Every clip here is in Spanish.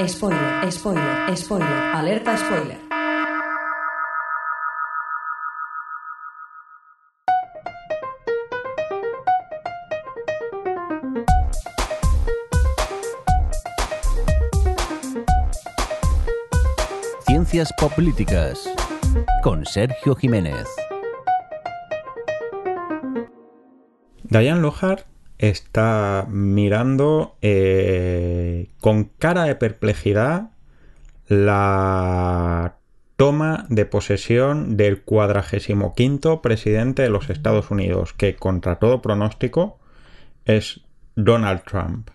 Spoiler, spoiler, spoiler, alerta spoiler. Ciencias Políticas con Sergio Jiménez. Diane Lohar está mirando eh, con cara de perplejidad la toma de posesión del cuadragésimo quinto presidente de los Estados Unidos, que contra todo pronóstico es Donald Trump.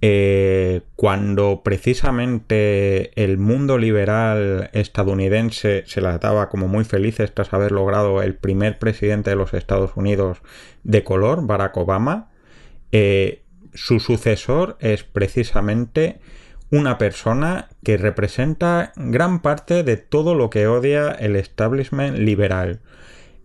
Eh, cuando precisamente el mundo liberal estadounidense se la daba como muy felices tras haber logrado el primer presidente de los Estados Unidos de color, Barack Obama, eh, su sucesor es precisamente una persona que representa gran parte de todo lo que odia el establishment liberal.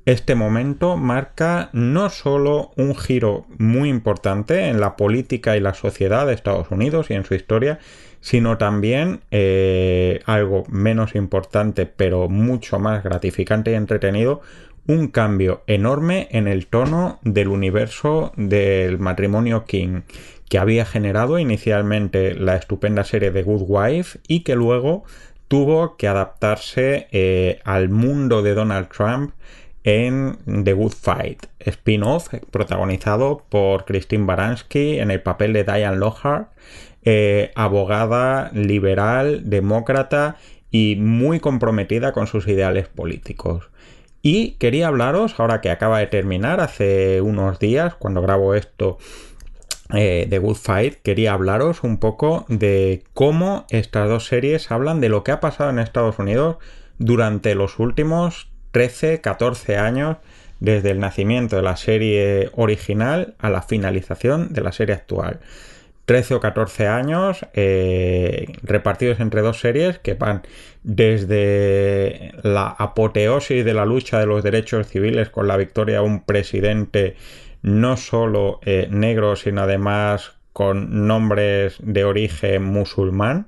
Este momento marca no solo un giro muy importante en la política y la sociedad de Estados Unidos y en su historia, sino también eh, algo menos importante pero mucho más gratificante y entretenido, un cambio enorme en el tono del universo del matrimonio King, que había generado inicialmente la estupenda serie de Good Wife y que luego tuvo que adaptarse eh, al mundo de Donald Trump en The Good Fight, spin-off protagonizado por Christine Baranski en el papel de Diane Lockhart, eh, abogada liberal, demócrata y muy comprometida con sus ideales políticos. Y quería hablaros, ahora que acaba de terminar, hace unos días, cuando grabo esto de eh, Good Fight, quería hablaros un poco de cómo estas dos series hablan de lo que ha pasado en Estados Unidos durante los últimos 13, 14 años desde el nacimiento de la serie original a la finalización de la serie actual. 13 o 14 años eh, repartidos entre dos series que van desde la apoteosis de la lucha de los derechos civiles con la victoria de un presidente no solo eh, negro sino además con nombres de origen musulmán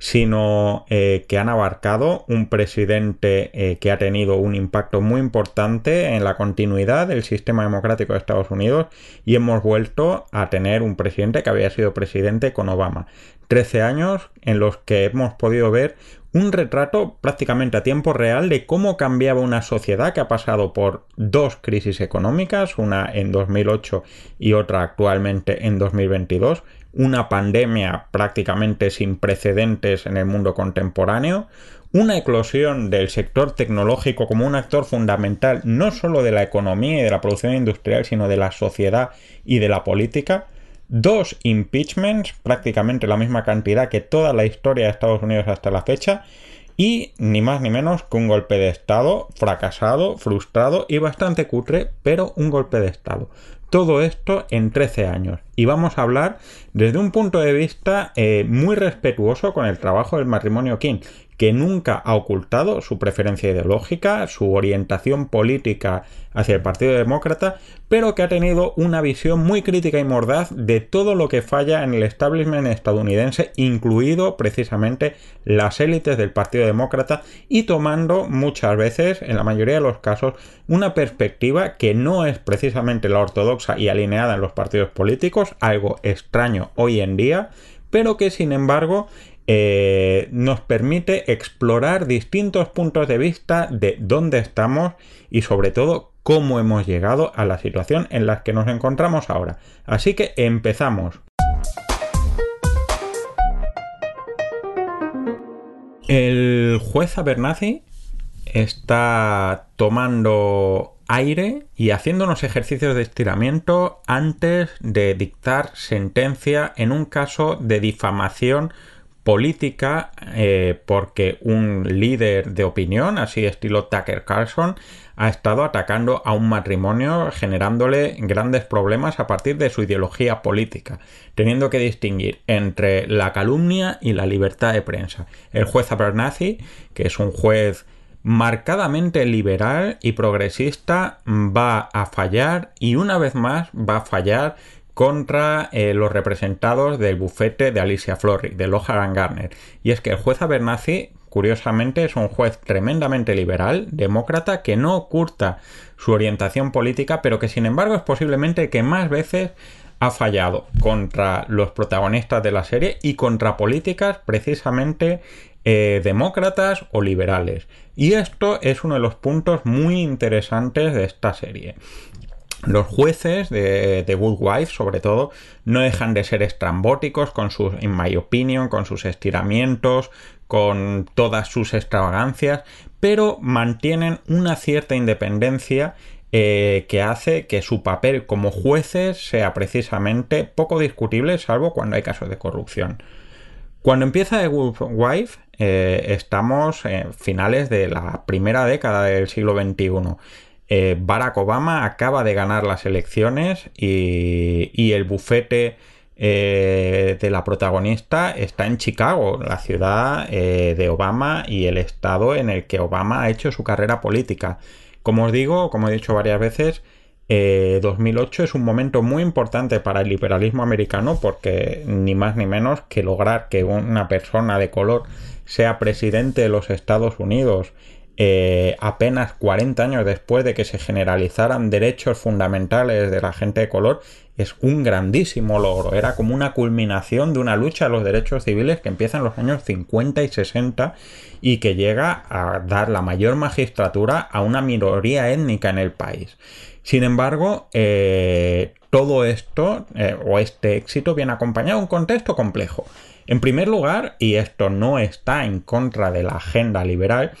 sino eh, que han abarcado un presidente eh, que ha tenido un impacto muy importante en la continuidad del sistema democrático de Estados Unidos y hemos vuelto a tener un presidente que había sido presidente con Obama. Trece años en los que hemos podido ver un retrato prácticamente a tiempo real de cómo cambiaba una sociedad que ha pasado por dos crisis económicas, una en 2008 y otra actualmente en 2022, una pandemia prácticamente sin precedentes en el mundo contemporáneo, una eclosión del sector tecnológico como un actor fundamental no solo de la economía y de la producción industrial, sino de la sociedad y de la política, dos impeachments, prácticamente la misma cantidad que toda la historia de Estados Unidos hasta la fecha, y ni más ni menos que un golpe de Estado fracasado, frustrado y bastante cutre, pero un golpe de Estado. Todo esto en 13 años. Y vamos a hablar desde un punto de vista eh, muy respetuoso con el trabajo del matrimonio King, que nunca ha ocultado su preferencia ideológica, su orientación política hacia el Partido Demócrata, pero que ha tenido una visión muy crítica y mordaz de todo lo que falla en el establishment estadounidense, incluido precisamente las élites del Partido Demócrata, y tomando muchas veces, en la mayoría de los casos, una perspectiva que no es precisamente la ortodoxa y alineada en los partidos políticos, algo extraño hoy en día, pero que sin embargo eh, nos permite explorar distintos puntos de vista de dónde estamos y sobre todo cómo hemos llegado a la situación en la que nos encontramos ahora. Así que empezamos. El juez Abernathy está tomando aire y haciendo unos ejercicios de estiramiento antes de dictar sentencia en un caso de difamación política eh, porque un líder de opinión, así estilo Tucker Carlson, ha estado atacando a un matrimonio generándole grandes problemas a partir de su ideología política, teniendo que distinguir entre la calumnia y la libertad de prensa. El juez Abernathy, que es un juez marcadamente liberal y progresista, va a fallar y una vez más va a fallar contra eh, los representados del bufete de Alicia Florrick, de Lohan Garner. Y es que el juez Abernathy, curiosamente, es un juez tremendamente liberal, demócrata, que no oculta su orientación política, pero que sin embargo es posiblemente el que más veces ha fallado contra los protagonistas de la serie y contra políticas precisamente eh, demócratas o liberales. Y esto es uno de los puntos muy interesantes de esta serie. Los jueces de, The Good Wife, sobre todo, no dejan de ser estrambóticos con sus, in my opinion, con sus estiramientos, con todas sus extravagancias, pero mantienen una cierta independencia eh, que hace que su papel como jueces sea precisamente poco discutible, salvo cuando hay casos de corrupción. Cuando empieza The Good Wife, eh, estamos en finales de la primera década del siglo XXI. Eh, Barack Obama acaba de ganar las elecciones y, el bufete de la protagonista está en Chicago, la ciudad de Obama y el estado en el que Obama ha hecho su carrera política. Como os digo, como he dicho varias veces, 2008 eh, es un momento muy importante para el liberalismo americano porque ni más ni menos que lograr que una persona de color sea presidente de los Estados Unidos eh, apenas 40 años después de que se generalizaran derechos fundamentales de la gente de color es un grandísimo logro. Era como una culminación de una lucha a los derechos civiles que empieza en los años 50 y 60 y que llega a dar la mayor magistratura a una minoría étnica en el país. Sin embargo, eh, todo esto eh, o este éxito viene acompañado de un contexto complejo. En primer lugar, y esto no está en contra de la agenda liberal,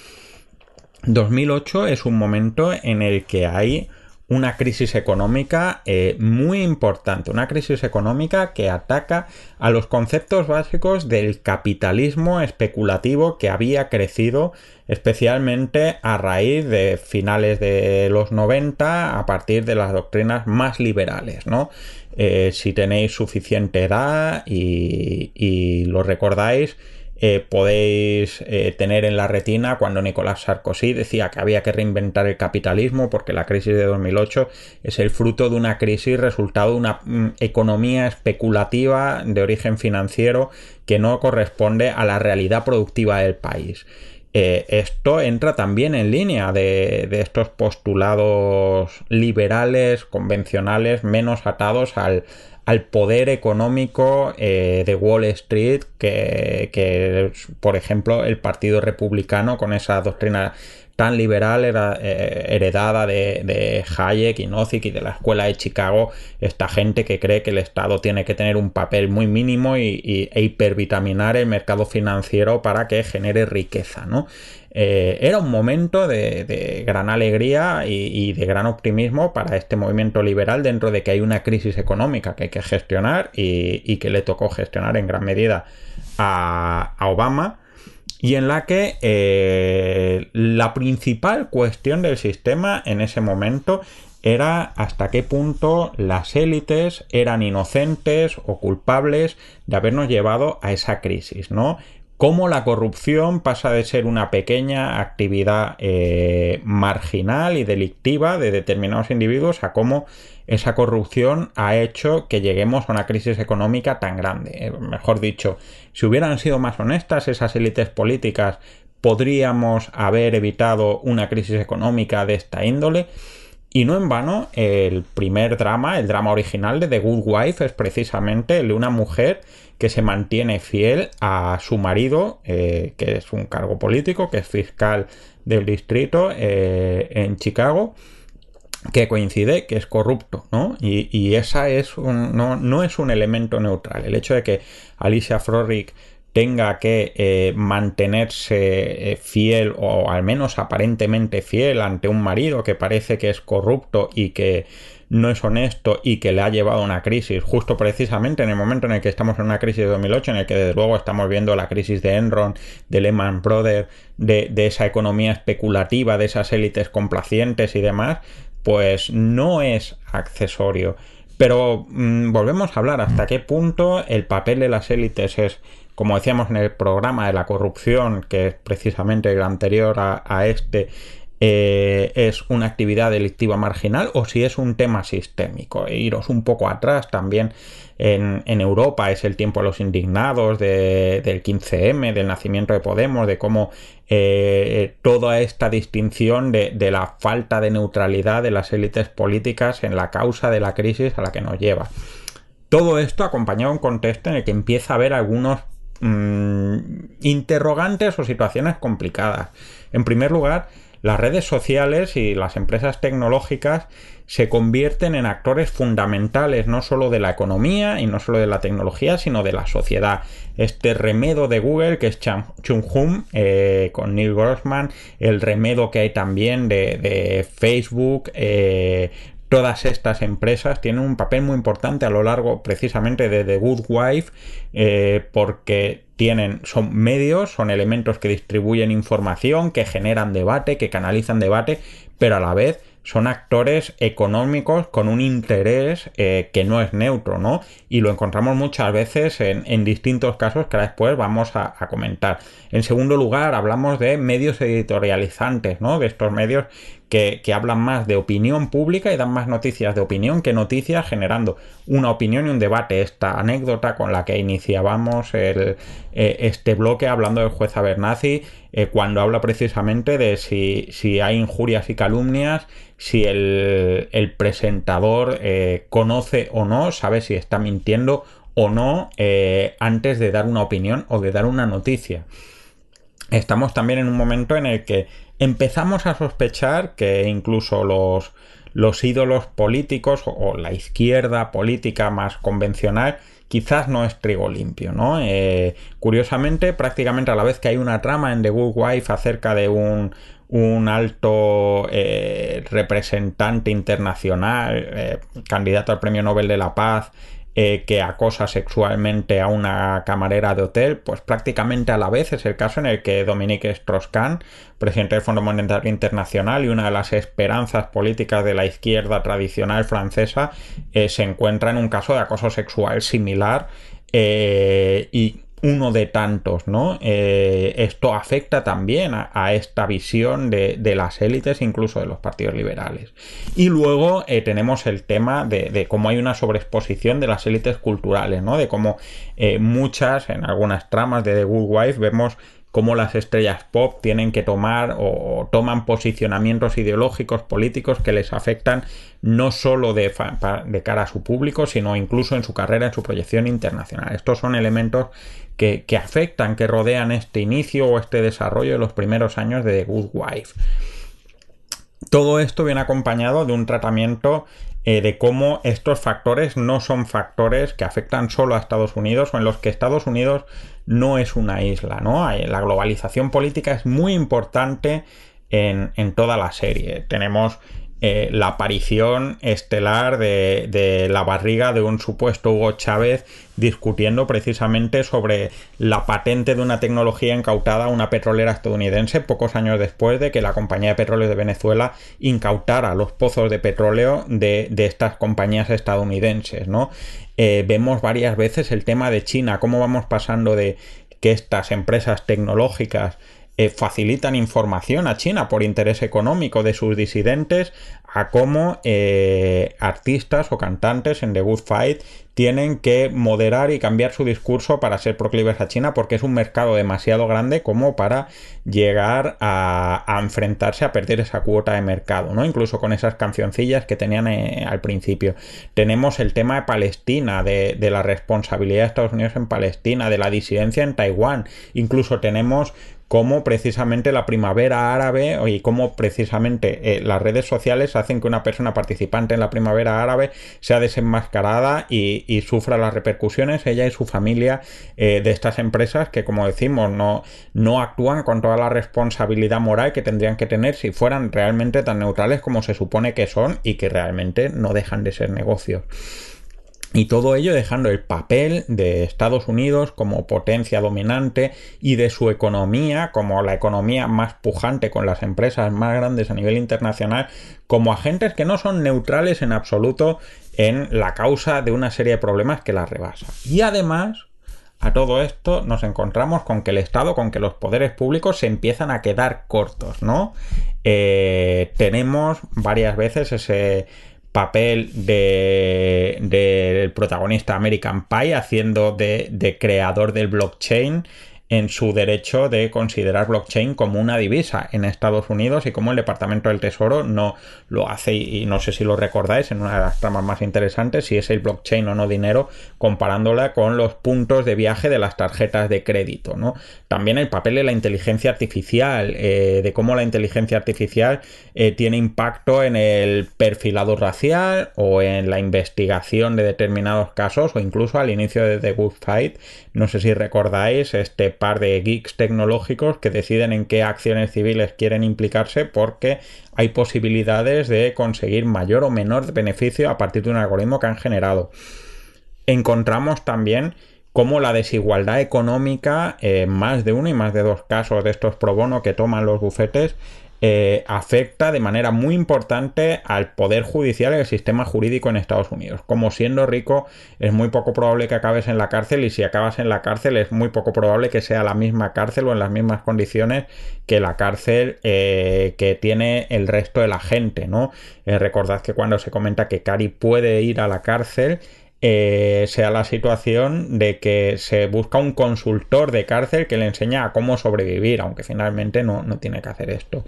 2008 es un momento en el que hay una crisis económica eh, muy importante, una crisis económica que ataca a los conceptos básicos del capitalismo especulativo que había crecido especialmente a raíz de finales de los 90 a partir de las doctrinas más liberales, ¿no? Eh, si tenéis suficiente edad y, y lo recordáis, eh, podéis eh, tener en la retina cuando Nicolás Sarkozy decía que había que reinventar el capitalismo porque la crisis de 2008 es el fruto de una crisis resultado de una mm, economía especulativa de origen financiero que no corresponde a la realidad productiva del país. Eh, esto entra también en línea de, estos postulados liberales, convencionales, menos atados al, al poder económico eh, de Wall Street que, por ejemplo, el Partido Republicano con esa doctrina tan liberal era, eh, heredada de, Hayek y Nozick y de la escuela de Chicago, esta gente que cree que el Estado tiene que tener un papel muy mínimo y, e hipervitaminar el mercado financiero para que genere riqueza, ¿no? Eh, era un momento de, gran alegría y, de gran optimismo para este movimiento liberal dentro de que hay una crisis económica que hay que gestionar y, que le tocó gestionar en gran medida a, Obama y en la que eh, la principal cuestión del sistema en ese momento era hasta qué punto las élites eran inocentes o culpables de habernos llevado a esa crisis, ¿no? Cómo la corrupción pasa de ser una pequeña actividad eh, marginal y delictiva de determinados individuos a cómo esa corrupción ha hecho que lleguemos a una crisis económica tan grande. Eh, mejor dicho, si hubieran sido más honestas esas élites políticas, podríamos haber evitado una crisis económica de esta índole. Y no en vano, el primer drama, el drama original de The Good Wife, es precisamente el de una mujer que se mantiene fiel a su marido, eh, que es un cargo político, que es fiscal del distrito eh, en Chicago, que coincide que es corrupto, ¿no? Y, esa es no, no, es un elemento neutral. El hecho de que Alicia Frorick tenga que eh, mantenerse fiel o al menos aparentemente fiel ante un marido que parece que es corrupto y que no es honesto y que le ha llevado a una crisis, justo precisamente en el momento en el que estamos en una crisis de 2008, en el que desde luego estamos viendo la crisis de Enron, de Lehman Brothers, de, esa economía especulativa, de esas élites complacientes y demás, pues no es accesorio. Pero mm, volvemos a hablar hasta qué punto el papel de las élites es, como decíamos en el programa de la corrupción, que es precisamente el anterior a, este, eh, es una actividad delictiva marginal o si es un tema sistémico. E iros un poco atrás también en, Europa es el tiempo de los indignados, del 15M, del nacimiento de Podemos, de cómo eh, toda esta distinción de, la falta de neutralidad de las élites políticas en la causa de la crisis a la que nos lleva. Todo esto acompañado de un contexto en el que empieza a haber algunos mm, interrogantes o situaciones complicadas. En primer lugar, las redes sociales y las empresas tecnológicas se convierten en actores fundamentales no solo de la economía y no solo de la tecnología, sino de la sociedad. Este remedo de Google, que es Chung Hum, eh, con Neil Grossman, el remedo que hay también de, Facebook, eh, todas estas empresas tienen un papel muy importante a lo largo precisamente de The Good Wife eh, porque tienen, son medios, son elementos que distribuyen información, que generan debate, que canalizan debate, pero a la vez son actores económicos con un interés eh, que no es neutro, ¿no? Y lo encontramos muchas veces en, distintos casos que después vamos a, comentar. En segundo lugar, hablamos de medios editorializantes, ¿no? De estos medios que, hablan más de opinión pública y dan más noticias de opinión que noticias, generando una opinión y un debate. Esta anécdota con la que iniciábamos eh, este bloque hablando del juez Abernathy, eh, cuando habla precisamente de si, si, hay injurias y calumnias, si el, presentador eh, conoce o no, sabe si está mintiendo o no antes de dar una opinión o de dar una noticia. Estamos también en un momento en el que empezamos a sospechar que incluso los, los ídolos políticos o, la izquierda política más convencional quizás no es trigo limpio, ¿no? Eh, curiosamente, prácticamente a la vez que hay una trama en The Good Wife acerca de un, un alto eh, representante internacional, eh, candidato al Premio Nobel de la Paz, eh, que acosa sexualmente a una camarera de hotel, pues prácticamente a la vez es el caso en el que Dominique Strauss-Kahn, presidente del Fondo Monetario Internacional y una de las esperanzas políticas de la izquierda tradicional francesa, se encuentra en un caso de acoso sexual similar eh, y uno de tantos, ¿no? Eh, esto afecta también a, esta visión de, las élites, incluso de los partidos liberales. Y luego eh, tenemos el tema de, cómo hay una sobreexposición de las élites culturales, ¿no? De cómo eh, muchas, en algunas tramas de The Good Wife, vemos cómo las estrellas pop tienen que tomar o, toman posicionamientos ideológicos, políticos que les afectan no solo de, cara a su público, sino incluso en su carrera, en su proyección internacional. Estos son elementos que, afectan, que rodean este inicio o este desarrollo de los primeros años de The Good Wife. Todo esto viene acompañado de un tratamiento eh, de cómo estos factores no son factores que afectan solo a Estados Unidos o en los que Estados Unidos no es una isla, ¿no? La globalización política es muy importante en, en toda la serie. Tenemos eh, la aparición estelar de, la barriga de un supuesto Hugo Chávez discutiendo precisamente sobre la patente de una tecnología incautada a una petrolera estadounidense pocos años después de que la compañía de petróleo de Venezuela incautara los pozos de petróleo de, estas compañías estadounidenses, ¿no? Eh, vemos varias veces el tema de China, cómo vamos pasando de que estas empresas tecnológicas eh, facilitan información a China por interés económico de sus disidentes a cómo eh, artistas o cantantes en The Good Fight tienen que moderar y cambiar su discurso para ser proclives a China porque es un mercado demasiado grande como para llegar a, enfrentarse a perder esa cuota de mercado, ¿no? Incluso con esas cancioncillas que tenían eh, al principio. Tenemos el tema de Palestina, de, de la responsabilidad de Estados Unidos en Palestina, de la disidencia en Taiwán. Incluso tenemos cómo precisamente la primavera árabe y cómo precisamente eh, las redes sociales hacen que una persona participante en la primavera árabe sea desenmascarada y, sufra las repercusiones ella y su familia eh, de estas empresas que como decimos no, no actúan con toda la responsabilidad moral que tendrían que tener si fueran realmente tan neutrales como se supone que son y que realmente no dejan de ser negocios. Y todo ello dejando el papel de Estados Unidos como potencia dominante y de su economía como la economía más pujante con las empresas más grandes a nivel internacional como agentes que no son neutrales en absoluto en la causa de una serie de problemas que las rebasa. Y además a todo esto nos encontramos con que el Estado, con que los poderes públicos se empiezan a quedar cortos, ¿no? Eh, tenemos varias veces ese papel del de, protagonista American Pie haciendo de, de creador del blockchain en su derecho de considerar blockchain como una divisa en Estados Unidos y como el Departamento del Tesoro no lo hace y no sé si lo recordáis en una de las tramas más interesantes si es el blockchain o no dinero comparándola con los puntos de viaje de las tarjetas de crédito ¿no? también el papel de la inteligencia artificial eh, de cómo la inteligencia artificial eh, tiene impacto en el perfilado racial o en la investigación de determinados casos o incluso al inicio de The Good Fight no sé si recordáis este par de geeks tecnológicos que deciden en qué acciones civiles quieren implicarse porque hay posibilidades de conseguir mayor o menor beneficio a partir de un algoritmo que han generado. Encontramos también cómo la desigualdad económica, en más de uno y más de dos casos de estos pro bono que toman los bufetes, eh, afecta de manera muy importante al poder judicial y al sistema jurídico en Estados Unidos. Como siendo rico es muy poco probable que acabes en la cárcel y si acabas en la cárcel es muy poco probable que sea la misma cárcel o en las mismas condiciones que la cárcel eh, que tiene el resto de la gente, ¿no? Eh, recordad que cuando se comenta que Cari puede ir a la cárcel sea la situación de que se busca un consultor de cárcel que le enseña a cómo sobrevivir, aunque finalmente no, no tiene que hacer esto.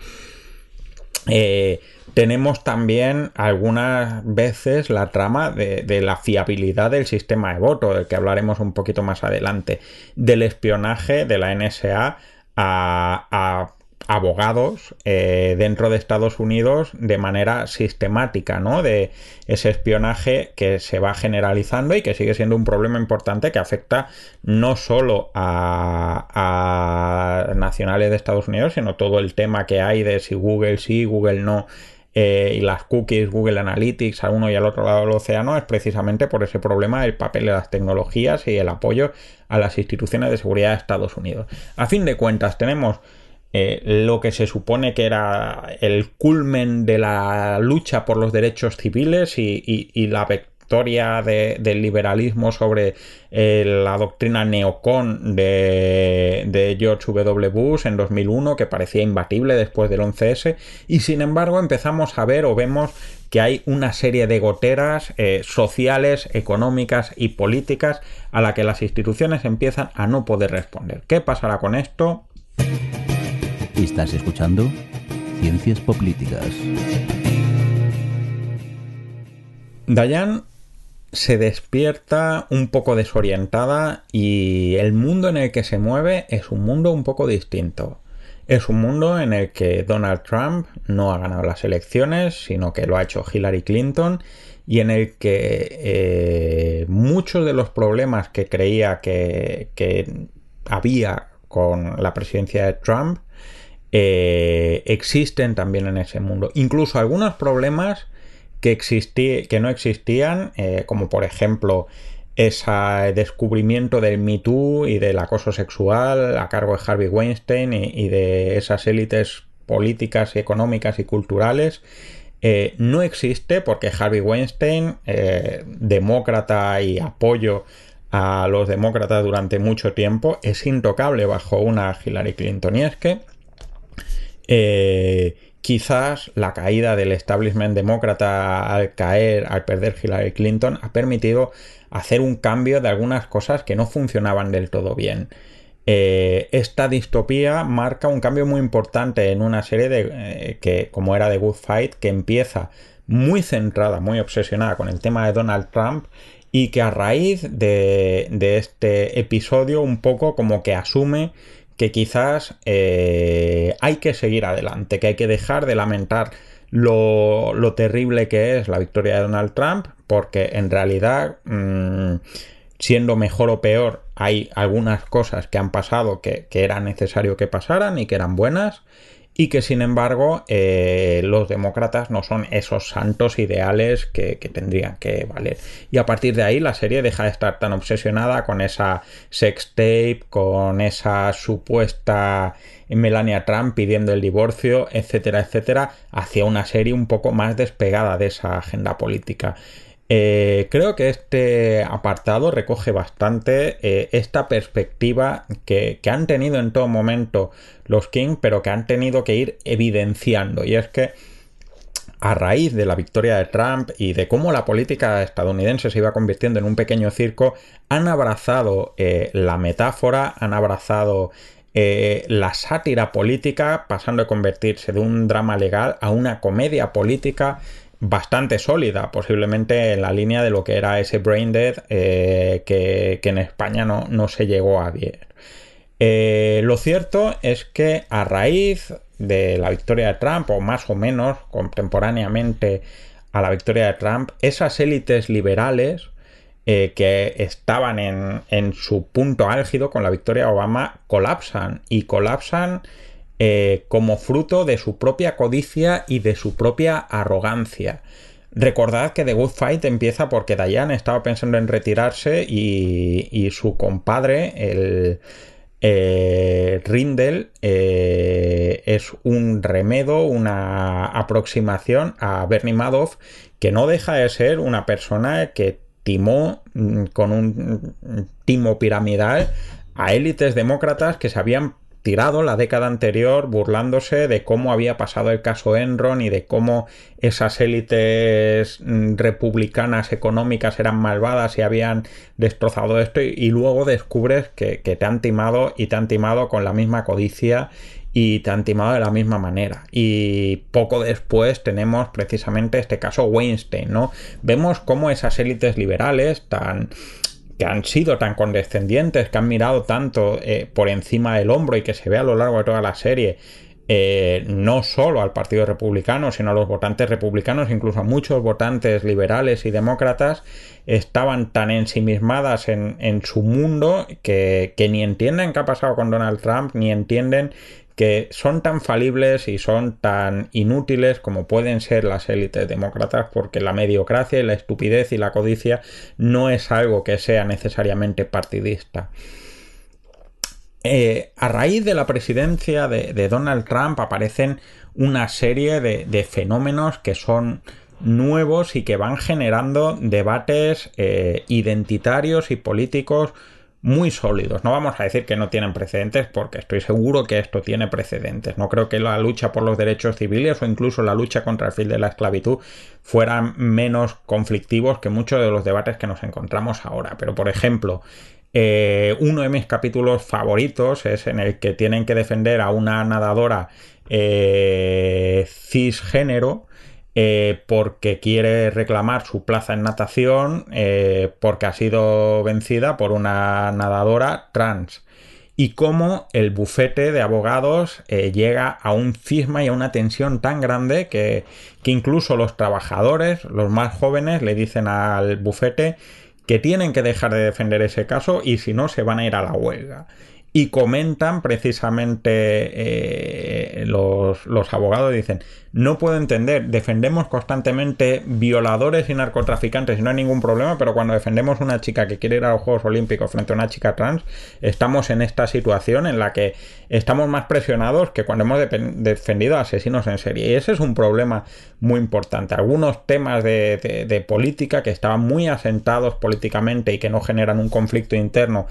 Eh, tenemos también algunas veces la trama de, la fiabilidad del sistema de voto, del que hablaremos un poquito más adelante, del espionaje de la NSA a abogados eh, dentro de Estados Unidos de manera sistemática, ¿no? De ese espionaje que se va generalizando y que sigue siendo un problema importante que afecta no solo a, nacionales de Estados Unidos, sino todo el tema que hay de si Google sí, Google no. Eh, y las cookies, Google Analytics a uno y al otro lado del océano es precisamente por ese problema del papel de las tecnologías y el apoyo a las instituciones de seguridad de Estados Unidos. A fin de cuentas, tenemos eh, lo que se supone que era el culmen de la lucha por los derechos civiles y, la victoria del liberalismo sobre eh, la doctrina neocon de, George W. Bush en 2001, que parecía imbatible después del 11S, y sin embargo empezamos a ver o vemos que hay una serie de goteras eh, sociales, económicas y políticas a la que las instituciones empiezan a no poder responder. ¿Qué pasará con esto? Estás escuchando Ciencias Políticas. Dayan se despierta un poco desorientada y el mundo en el que se mueve es un mundo un poco distinto. Es un mundo en el que Donald Trump no ha ganado las elecciones, sino que lo ha hecho Hillary Clinton y en el que eh, muchos de los problemas que creía que, que había con la presidencia de Trump eh, existen también en ese mundo. Incluso algunos problemas que, que no existían, eh, como por ejemplo ese descubrimiento del Me Too y del acoso sexual a cargo de Harvey Weinstein y, de esas élites políticas, económicas y culturales, eh, no existe porque Harvey Weinstein, demócrata y apoyo a los demócratas durante mucho tiempo, es intocable bajo una Hillary Clinton. Eh, quizás la caída del establishment demócrata al caer, al perder Hillary Clinton, ha permitido hacer un cambio de algunas cosas que no funcionaban del todo bien. Eh, esta distopía marca un cambio muy importante en una serie de eh, que, como era The Good Fight, que empieza muy centrada, muy obsesionada con el tema de Donald Trump y que a raíz de este episodio un poco como que asume que quizás eh, hay que seguir adelante, que hay que dejar de lamentar lo, terrible que es la victoria de Donald Trump, porque en realidad, mm, siendo mejor o peor, hay algunas cosas que han pasado que, que era necesario que pasaran y que eran buenas y que sin embargo eh, los demócratas no son esos santos ideales que, tendrían que valer. Y a partir de ahí la serie deja de estar tan obsesionada con esa sex tape, con esa supuesta Melania Trump pidiendo el divorcio, etcétera, etcétera, hacia una serie un poco más despegada de esa agenda política. Eh, creo que este apartado recoge bastante eh, esta perspectiva que, han tenido en todo momento los King, pero que han tenido que ir evidenciando. Y es que a raíz de la victoria de Trump y de cómo la política estadounidense se iba convirtiendo en un pequeño circo, han abrazado eh, la metáfora, han abrazado la sátira política, pasando a convertirse de un drama legal a una comedia política bastante sólida, posiblemente en la línea de lo que era ese Brain Dead eh, que, en España no, no, se llegó a ver. lo cierto es que a raíz de la victoria de Trump, o más o menos contemporáneamente a la victoria de Trump, esas élites liberales eh, que estaban en, su punto álgido con la victoria de Obama colapsan y colapsan eh, como fruto de su propia codicia y de su propia arrogancia. Recordad que The Good Fight empieza porque Diane estaba pensando en retirarse y, su compadre, el, eh, Rindel eh, es un remedo, una aproximación a Bernie Madoff que no deja de ser una persona que timó mm, con un timo piramidal a élites demócratas que se habían tirado la década anterior burlándose de cómo había pasado el caso Enron y de cómo esas élites mm, republicanas económicas eran malvadas y habían destrozado esto y, luego descubres que, te han timado y te han timado con la misma codicia y te han timado de la misma manera. Y poco después tenemos precisamente este caso Weinstein, ¿no? Vemos cómo esas élites liberales tan que han sido tan condescendientes, que han mirado tanto eh, por encima del hombro y que se ve a lo largo de toda la serie, eh, no solo al Partido Republicano, sino a los votantes republicanos, incluso a muchos votantes liberales y demócratas, estaban tan ensimismadas en, su mundo que, ni entienden qué ha pasado con Donald Trump, ni entienden que son tan falibles y son tan inútiles como pueden ser las élites demócratas porque la mediocracia y la estupidez y la codicia no es algo que sea necesariamente partidista. Eh, a raíz de la presidencia de, Donald Trump aparecen una serie de, fenómenos que son nuevos y que van generando debates eh, identitarios y políticos muy sólidos. No vamos a decir que no tienen precedentes porque estoy seguro que esto tiene precedentes. No creo que la lucha por los derechos civiles o incluso la lucha contra el fin de la esclavitud fueran menos conflictivos que muchos de los debates que nos encontramos ahora. Pero por ejemplo, eh, uno de mis capítulos favoritos es en el que tienen que defender a una nadadora eh, cisgénero eh, porque quiere reclamar su plaza en natación eh, porque ha sido vencida por una nadadora trans. Y cómo el bufete de abogados eh, llega a un cisma y a una tensión tan grande que, que, incluso los trabajadores, los más jóvenes, le dicen al bufete que tienen que dejar de defender ese caso y si no se van a ir a la huelga y comentan precisamente eh, los, los, abogados, dicen, no puedo entender, defendemos constantemente violadores y narcotraficantes y no hay ningún problema, pero cuando defendemos una chica que quiere ir a los Juegos Olímpicos frente a una chica trans, estamos en esta situación en la que estamos más presionados que cuando hemos defendido a asesinos en serie. Y ese es un problema muy importante. Algunos temas de, política que estaban muy asentados políticamente y que no generan un conflicto interno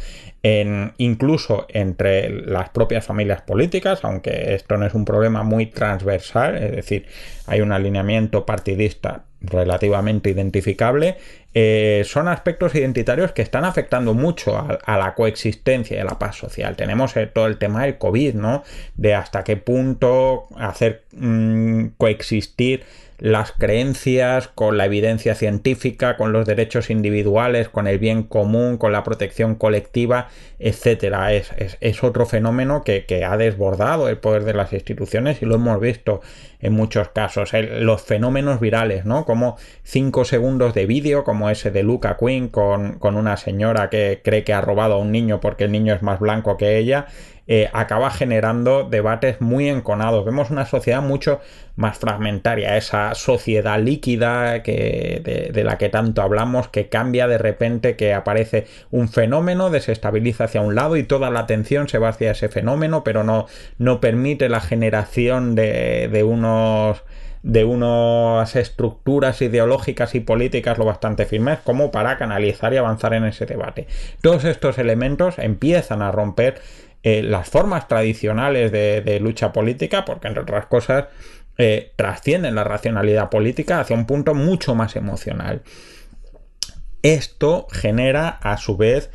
incluso entre las propias familias políticas, aunque esto no es un problema muy transversal, es decir, hay un alineamiento partidista relativamente identificable, eh, son aspectos identitarios que están afectando mucho a, la coexistencia y a la paz social. Tenemos eh, todo el tema del COVID, ¿no? De hasta qué punto hacer mm, coexistir las creencias, con la evidencia científica, con los derechos individuales, con el bien común, con la protección colectiva, etcétera. Es, es, otro fenómeno que, que, ha desbordado el poder de las instituciones y lo hemos visto en muchos casos. los fenómenos virales, ¿no? Como cinco segundos de vídeo, como ese de Luca Quinn con, con una señora que cree que ha robado a un niño porque el niño es más blanco que ella eh, acaba generando debates muy enconados. Vemos una sociedad mucho más fragmentaria, esa sociedad líquida que, de, la que tanto hablamos, que cambia de repente, que aparece un fenómeno, desestabiliza hacia un lado y toda la atención se va hacia ese fenómeno, pero no, no permite la generación de, de unos de unas estructuras ideológicas y políticas lo bastante firmes como para canalizar y avanzar en ese debate. Todos estos elementos empiezan a romper eh, las formas tradicionales de, lucha política, porque entre otras cosas eh, trascienden la racionalidad política hacia un punto mucho más emocional. Esto genera a su vez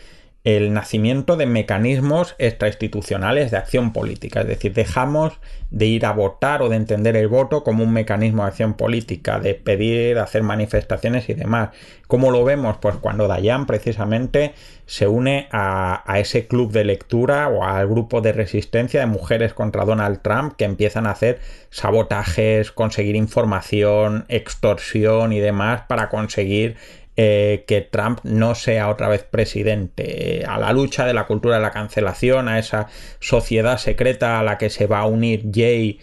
el nacimiento de mecanismos extrainstitucionales de acción política. Es decir, dejamos de ir a votar o de entender el voto como un mecanismo de acción política, de pedir, hacer manifestaciones y demás. ¿Cómo lo vemos? Pues cuando Dayan precisamente se une a, a, ese club de lectura o al grupo de resistencia de mujeres contra Donald Trump que empiezan a hacer sabotajes, conseguir información, extorsión y demás para conseguir eh, que Trump no sea otra vez presidente, a la lucha de la cultura de la cancelación, a esa sociedad secreta a la que se va a unir Jay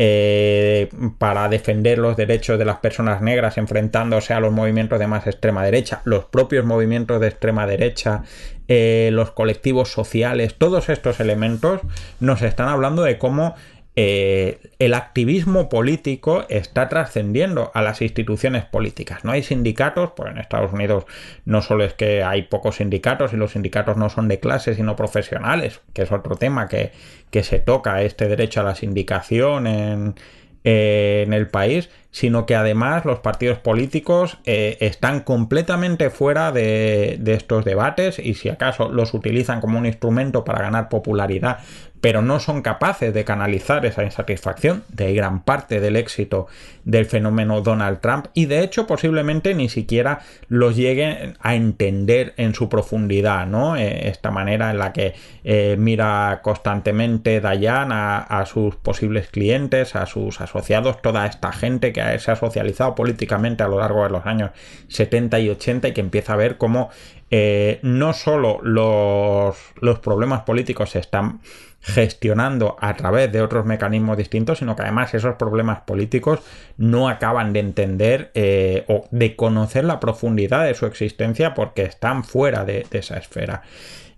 eh, para defender los derechos de las personas negras enfrentándose a los movimientos de más extrema derecha, los propios movimientos de extrema derecha, eh, los colectivos sociales, todos estos elementos nos están hablando de cómo eh, el activismo político está trascendiendo a las instituciones políticas. No hay sindicatos, pues en Estados Unidos no solo es que hay pocos sindicatos y los sindicatos no son de clase sino profesionales, que es otro tema que, que se toca, este derecho a la sindicación en, en el país, sino que además los partidos políticos eh, están completamente fuera de, estos debates y si acaso los utilizan como un instrumento para ganar popularidad pero no son capaces de canalizar esa insatisfacción, de gran parte del éxito del fenómeno Donald Trump, y de hecho posiblemente ni siquiera los lleguen a entender en su profundidad, ¿no? Eh, esta manera en la que eh, mira constantemente Dayan a, sus posibles clientes, a sus asociados, toda esta gente que se ha socializado políticamente a lo largo de los años 70 y 80 y que empieza a ver cómo eh, no solo los, los problemas políticos se están gestionando a través de otros mecanismos distintos, sino que además esos problemas políticos no acaban de entender eh, o de conocer la profundidad de su existencia porque están fuera de, de esa esfera.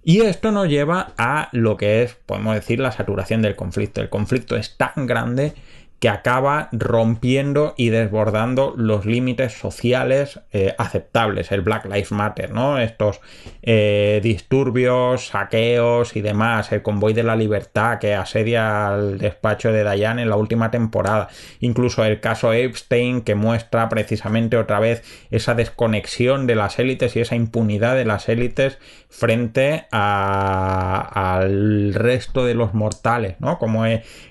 Y esto nos lleva a lo que es, podemos decir, la saturación del conflicto. El conflicto es tan grande que acaba rompiendo y desbordando los límites sociales eh, aceptables, el Black Lives Matter, ¿no? Estos eh, disturbios, saqueos y demás, el convoy de la libertad que asedia al despacho de Dayan en la última temporada, incluso el caso Epstein que muestra precisamente otra vez esa desconexión de las élites y esa impunidad de las élites frente al resto de los mortales, ¿no? Como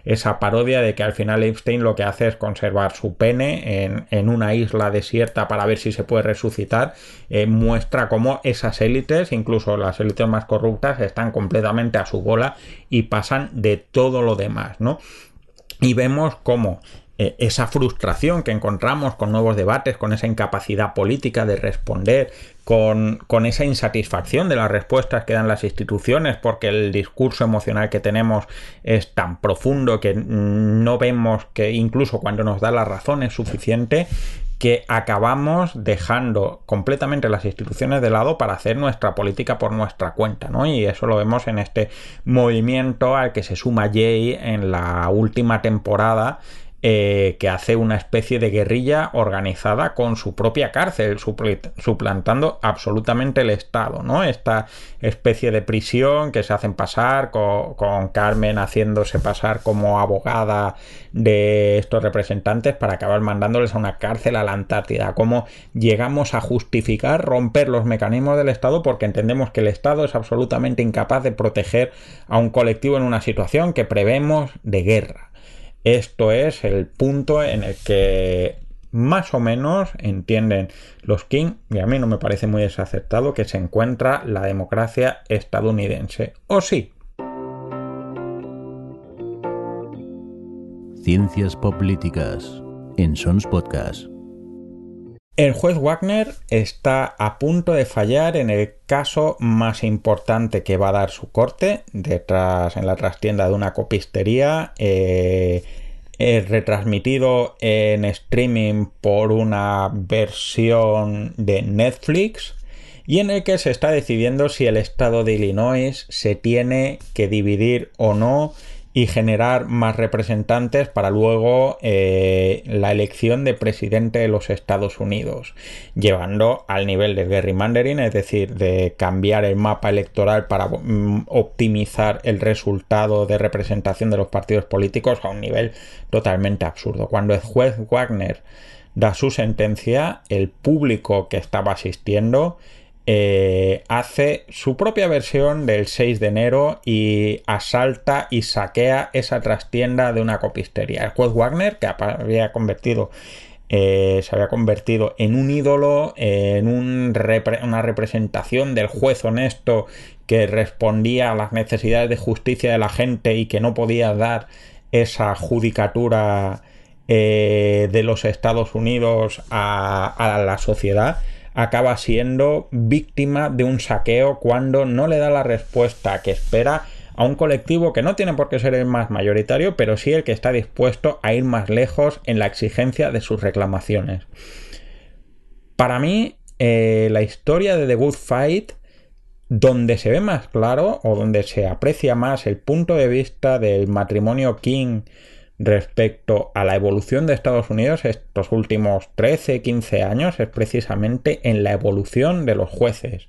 esa parodia de que al final Epstein lo que hace es conservar su pene en, una isla desierta para ver si se puede resucitar, eh, muestra cómo esas élites, incluso las élites más corruptas, están completamente a su bola y pasan de todo lo demás, ¿no? Y vemos cómo eh, esa frustración que encontramos con nuevos debates, con esa incapacidad política de responder, con, esa insatisfacción de las respuestas que dan las instituciones, porque el discurso emocional que tenemos es tan profundo que no vemos que incluso cuando nos da la razón es suficiente, que acabamos dejando completamente las instituciones de lado para hacer nuestra política por nuestra cuenta, ¿no? Y eso lo vemos en este movimiento al que se suma Jay en la última temporada eh, que hace una especie de guerrilla organizada con su propia cárcel, suplantando absolutamente el Estado, ¿no? Esta especie de prisión que se hacen pasar con, Carmen haciéndose pasar como abogada de estos representantes para acabar mandándoles a una cárcel a la Antártida. ¿Cómo llegamos a justificar romper los mecanismos del Estado porque entendemos que el Estado es absolutamente incapaz de proteger a un colectivo en una situación que prevemos de guerra? Esto es el punto en el que más o menos entienden los King, y a mí no me parece muy desacertado, que se encuentra la democracia estadounidense. ¿O sí? Ciencias Políticas en Sons Podcast. El juez Wagner está a punto de fallar en el caso más importante que va a dar su corte, detrás en la trastienda de una copistería, eh, es retransmitido en streaming por una versión de Netflix y en el que se está decidiendo si el estado de Illinois se tiene que dividir o no y generar más representantes para luego eh, la elección de presidente de los Estados Unidos, llevando al nivel de gerrymandering, es decir, de cambiar el mapa electoral para mm, optimizar el resultado de representación de los partidos políticos a un nivel totalmente absurdo. Cuando el juez Wagner da su sentencia, el público que estaba asistiendo eh, hace su propia versión del 6 de enero y asalta y saquea esa trastienda de una copistería. El juez Wagner, que eh, se había convertido en un ídolo, en una representación del juez honesto que respondía a las necesidades de justicia de la gente y que no podía dar esa judicatura eh, de los Estados Unidos a la sociedad acaba siendo víctima de un saqueo cuando no le da la respuesta que espera a un colectivo que no tiene por qué ser el más mayoritario, pero sí el que está dispuesto a ir más lejos en la exigencia de sus reclamaciones. Para mí, eh, la historia de The Good Fight, donde se ve más claro o donde se aprecia más el punto de vista del matrimonio King respecto a la evolución de Estados Unidos estos últimos 13, 15 años es precisamente en la evolución de los jueces.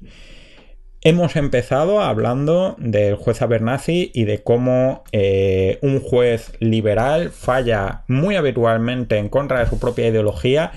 Hemos empezado hablando del juez Abernathy y de cómo eh, un juez liberal falla muy habitualmente en contra de su propia ideología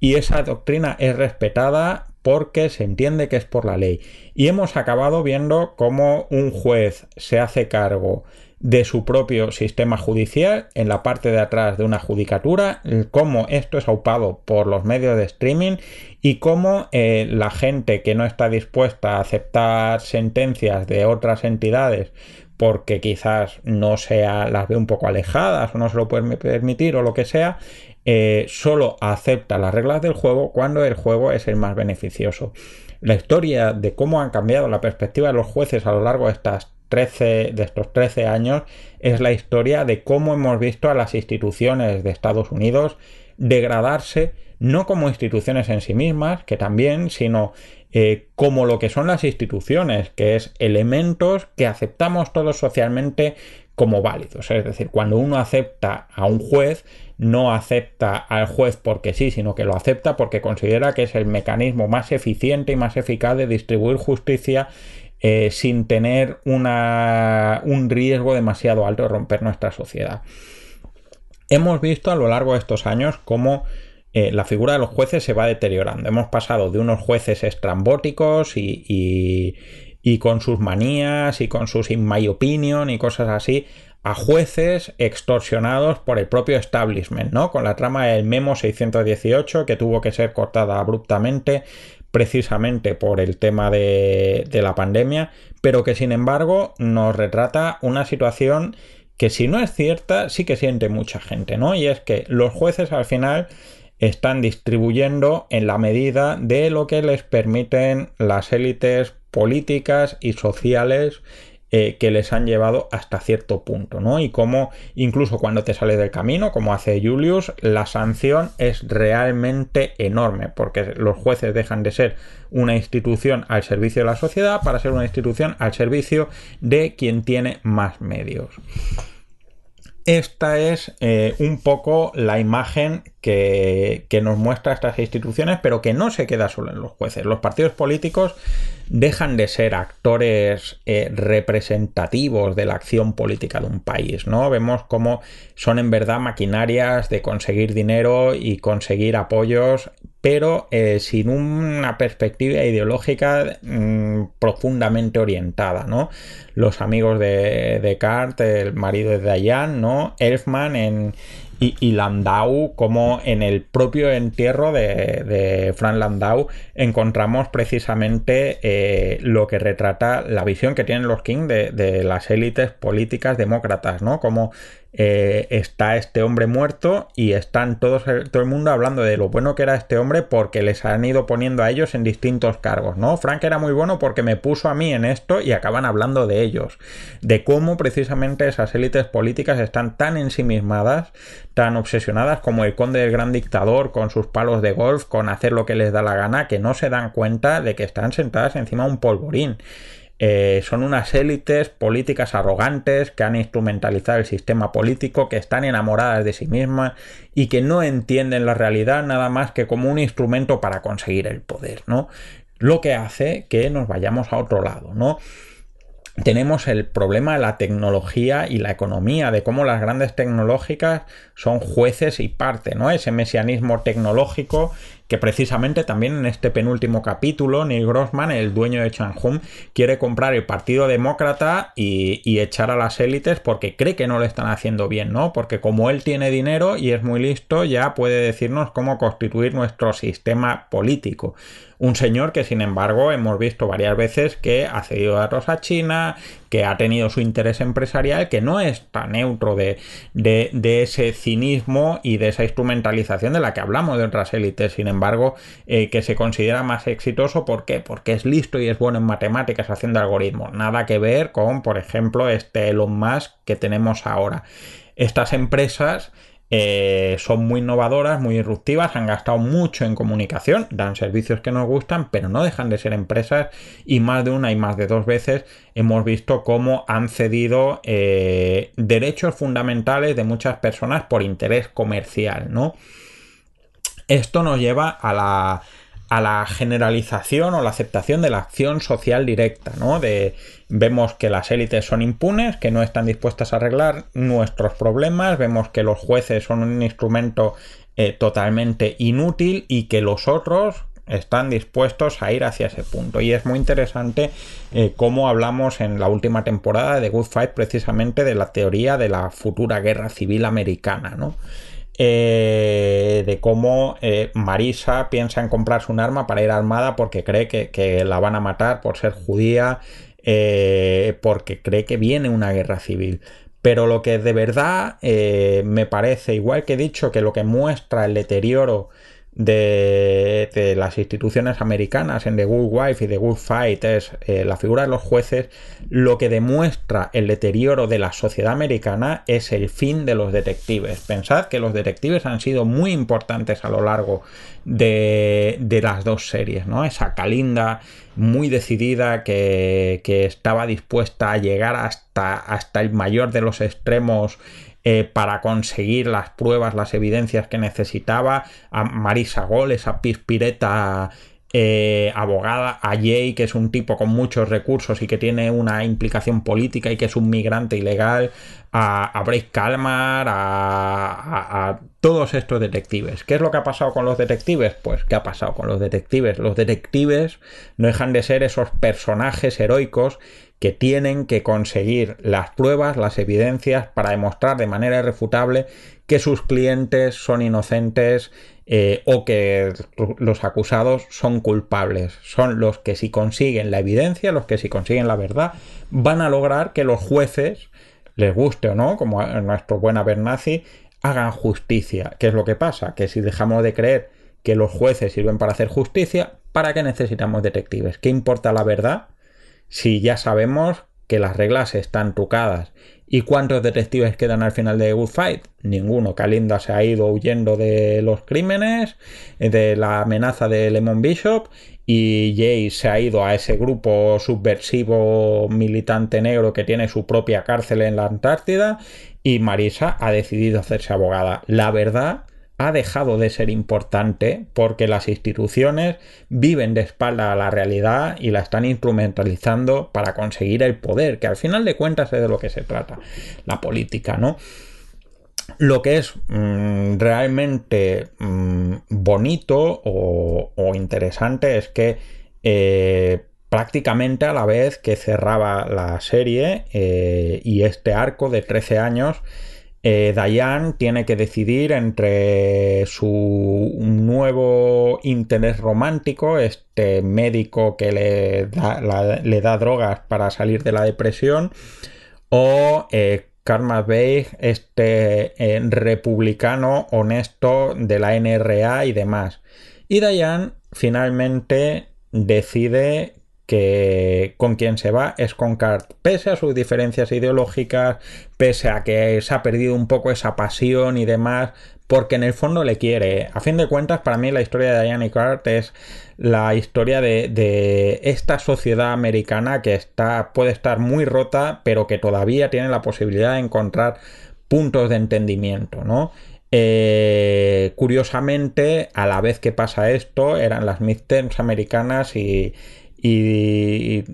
y esa doctrina es respetada porque se entiende que es por la ley. Y hemos acabado viendo cómo un juez se hace cargo de su propio sistema judicial en la parte de atrás de una judicatura, cómo esto es aupado por los medios de streaming y cómo eh, la gente que no está dispuesta a aceptar sentencias de otras entidades porque quizás no sea, las ve un poco alejadas o no se lo pueden permitir o lo que sea, eh, solo acepta las reglas del juego cuando el juego es el más beneficioso. La historia de cómo han cambiado la perspectiva de los jueces a lo largo de estas 13, de estos 13 años es la historia de cómo hemos visto a las instituciones de Estados Unidos degradarse no como instituciones en sí mismas, que también, sino eh, como lo que son las instituciones, que es elementos que aceptamos todos socialmente como válidos. Es decir, cuando uno acepta a un juez, no acepta al juez porque sí, sino que lo acepta porque considera que es el mecanismo más eficiente y más eficaz de distribuir justicia eh, sin tener un riesgo demasiado alto de romper nuestra sociedad. Hemos visto a lo largo de estos años cómo eh, la figura de los jueces se va deteriorando. Hemos pasado de unos jueces estrambóticos y, y, con sus manías y con sus in my opinion y cosas así a jueces extorsionados por el propio establishment, ¿no? Con la trama del Memo 618 que tuvo que ser cortada abruptamente precisamente por el tema de, la pandemia, pero que sin embargo nos retrata una situación que si no es cierta, sí que siente mucha gente, ¿no? Y es que los jueces al final están distribuyendo en la medida de lo que les permiten las élites políticas y sociales eh, que les han llevado hasta cierto punto, ¿no? Y cómo incluso cuando te sale del camino, como hace Julius, la sanción es realmente enorme, porque los jueces dejan de ser una institución al servicio de la sociedad para ser una institución al servicio de quien tiene más medios. Esta es eh, un poco la imagen que, nos muestra estas instituciones, pero que no se queda solo en los jueces. Los partidos políticos dejan de ser actores eh, representativos de la acción política de un país, ¿no? Vemos cómo son en verdad maquinarias de conseguir dinero y conseguir apoyos, pero eh, sin una perspectiva ideológica mm, profundamente orientada, ¿no? Los amigos de Descartes, el marido de Diane, ¿no? Elfman en y, Landau, como en el propio entierro de, de Frank Landau encontramos precisamente eh, lo que retrata la visión que tienen los King de, de las élites políticas demócratas, ¿no? Como eh, está este hombre muerto y están todos todo el mundo hablando de lo bueno que era este hombre porque les han ido poniendo a ellos en distintos cargos, ¿no? Frank era muy bueno porque me puso a mí en esto y acaban hablando de ellos, de cómo precisamente esas élites políticas están tan ensimismadas, tan obsesionadas como el conde del gran dictador con sus palos de golf, con hacer lo que les da la gana, que no se dan cuenta de que están sentadas encima de un polvorín eh, son unas élites políticas arrogantes que han instrumentalizado el sistema político, que están enamoradas de sí mismas y que no entienden la realidad nada más que como un instrumento para conseguir el poder, ¿no? Lo que hace que nos vayamos a otro lado, ¿no? tenemos el problema de la tecnología y la economía, de cómo las grandes tecnológicas son jueces y parte, ¿no? Ese mesianismo tecnológico que precisamente también en este penúltimo capítulo Neil Grossman, el dueño de Changhum, quiere comprar el Partido Demócrata y, y, echar a las élites porque cree que no lo están haciendo bien, ¿no? Porque como él tiene dinero y es muy listo, ya puede decirnos cómo constituir nuestro sistema político. Un señor que, sin embargo, hemos visto varias veces que ha cedido datos a China, que ha tenido su interés empresarial, que no está neutro de, de, ese cinismo y de esa instrumentalización de la que hablamos de otras élites, sin embargo, eh, que se considera más exitoso. ¿Por qué? Porque es listo y es bueno en matemáticas haciendo algoritmos. Nada que ver con, por ejemplo, este Elon Musk que tenemos ahora. Estas empresas eh, son muy innovadoras, muy disruptivas, han gastado mucho en comunicación, dan servicios que nos gustan, pero no dejan de ser empresas y más de una y más de dos veces hemos visto cómo han cedido eh, derechos fundamentales de muchas personas por interés comercial, ¿no? Esto nos lleva a la a la generalización o la aceptación de la acción social directa, ¿no? De, vemos que las élites son impunes, que no están dispuestas a arreglar nuestros problemas, vemos que los jueces son un instrumento eh, totalmente inútil y que los otros están dispuestos a ir hacia ese punto. Y es muy interesante eh, cómo hablamos en la última temporada de Good Fight precisamente de la teoría de la futura guerra civil americana, ¿no? Eh, de cómo eh, Marisa piensa en comprarse un arma para ir armada porque cree que, la van a matar por ser judía, eh, porque cree que viene una guerra civil. Pero lo que de verdad me parece, igual que he dicho, que lo que muestra el deterioro de, las instituciones americanas en The Good Wife y The Good Fight es eh, la figura de los jueces, lo que demuestra el deterioro de la sociedad americana es el fin de los detectives. Pensad que los detectives han sido muy importantes a lo largo de, las dos series, ¿no? Esa Calinda muy decidida que, que estaba dispuesta a llegar hasta, hasta el mayor de los extremos eh, para conseguir las pruebas, las evidencias que necesitaba, a Marisa Gol, esa pispireta eh, abogada, a Jay, que es un tipo con muchos recursos y que tiene una implicación política y que es un migrante ilegal, a, a Kalmar, a, a, todos estos detectives. ¿Qué es lo que ha pasado con los detectives? Pues, ¿qué ha pasado con los detectives? Los detectives no dejan de ser esos personajes heroicos que tienen que conseguir las pruebas, las evidencias para demostrar de manera irrefutable que sus clientes son inocentes eh, o que los acusados son culpables. Son los que si consiguen la evidencia, los que si consiguen la verdad, van a lograr que los jueces, les guste o no, como a nuestro buen Abernathy, hagan justicia. ¿Qué es lo que pasa? Que si dejamos de creer que los jueces sirven para hacer justicia, ¿para qué necesitamos detectives? ¿Qué importa la verdad? si ya sabemos que las reglas están trucadas. ¿Y cuántos detectives quedan al final de Good Fight? Ninguno. Kalinda se ha ido huyendo de los crímenes, de la amenaza de Lemon Bishop, y Jay se ha ido a ese grupo subversivo militante negro que tiene su propia cárcel en la Antártida, y Marisa ha decidido hacerse abogada. La verdad ha dejado de ser importante porque las instituciones viven de espalda a la realidad y la están instrumentalizando para conseguir el poder, que al final de cuentas es de lo que se trata, la política, ¿no? Lo que es mm, realmente mm, bonito o, interesante es que eh, prácticamente a la vez que cerraba la serie eh, y este arco de 13 años, eh, Diane tiene que decidir entre su nuevo interés romántico, este médico que le da, le da drogas para salir de la depresión, o eh, Karma Bay, este eh, republicano honesto de la NRA y demás. Y Diane finalmente decide que con quien se va es con Cart, pese a sus diferencias ideológicas, pese a que se ha perdido un poco esa pasión y demás, porque en el fondo le quiere. A fin de cuentas, para mí la historia de Diane Cart es la historia de, esta sociedad americana que está, puede estar muy rota, pero que todavía tiene la posibilidad de encontrar puntos de entendimiento, ¿no? Eh, curiosamente, a la vez que pasa esto, eran las midterms americanas y, y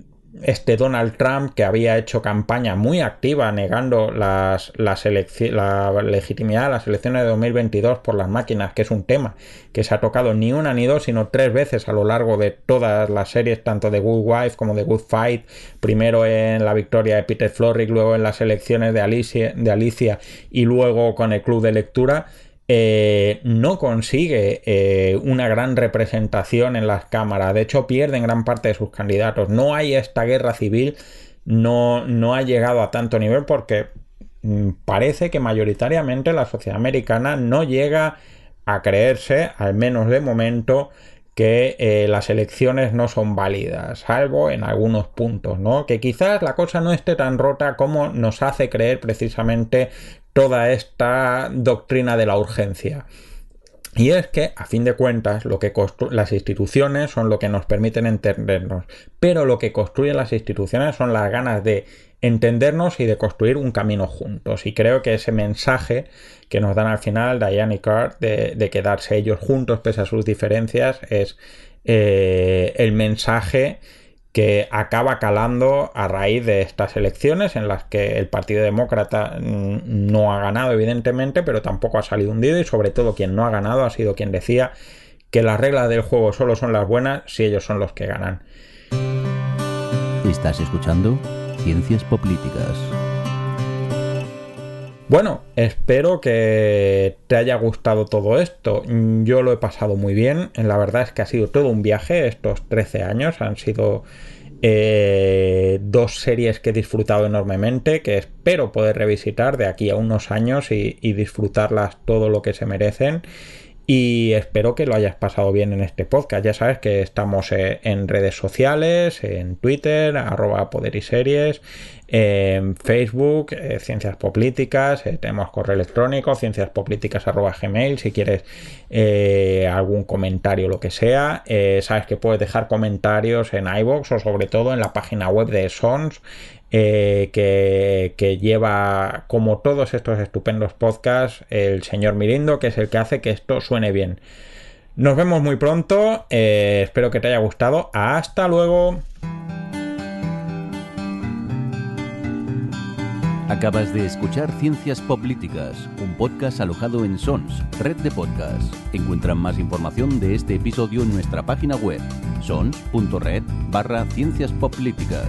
este Donald Trump que había hecho campaña muy activa negando las, la legitimidad de las elecciones de 2022 por las máquinas, que es un tema que se ha tocado ni una ni dos, sino tres veces a lo largo de todas las series, tanto de Good Wife como de Good Fight, primero en la victoria de Peter Florrick, luego en las elecciones de Alicia, de Alicia y luego con el club de lectura eh, no consigue eh, una gran representación en las cámaras. De hecho, pierden gran parte de sus candidatos. No hay esta guerra civil, no, no ha llegado a tanto nivel porque mm, parece que mayoritariamente la sociedad americana no llega a creerse, al menos de momento, que eh, las elecciones no son válidas, salvo en algunos puntos, ¿no? Que quizás la cosa no esté tan rota como nos hace creer precisamente toda esta doctrina de la urgencia. Y es que, a fin de cuentas, lo que las instituciones son lo que nos permiten entendernos, pero lo que construyen las instituciones son las ganas de entendernos y de construir un camino juntos. Y creo que ese mensaje que nos dan al final Diane y Carr de, quedarse ellos juntos pese a sus diferencias es eh, el mensaje que acaba calando a raíz de estas elecciones en las que el Partido Demócrata no ha ganado evidentemente, pero tampoco ha salido hundido y sobre todo quien no ha ganado ha sido quien decía que las reglas del juego solo son las buenas si ellos son los que ganan. Estás escuchando Ciencias Políticas. Bueno, espero que te haya gustado todo esto. Yo lo he pasado muy bien. La verdad es que ha sido todo un viaje. Estos 13 años han sido eh, dos series que he disfrutado enormemente, que espero poder revisitar de aquí a unos años y, y disfrutarlas todo lo que se merecen y espero que lo hayas pasado bien en este podcast. Ya sabes que estamos eh, en redes sociales, en Twitter, arroba poder y series, en Facebook, eh, Ciencias Políticas, eh, tenemos correo electrónico, cienciaspolíticas arroba gmail, si quieres algún comentario, lo que sea. sabes que puedes dejar comentarios en iVoox o sobre todo en la página web de Sons eh, que, lleva, como todos estos estupendos podcasts, el señor Mirindo, que es el que hace que esto suene bien. Nos vemos muy pronto, eh, espero que te haya gustado. Hasta luego. Acabas de escuchar Ciencias Políticas, un podcast alojado en Sons, red de podcasts. Encuentran más información de este episodio en nuestra página web, sons.red barra ciencias políticas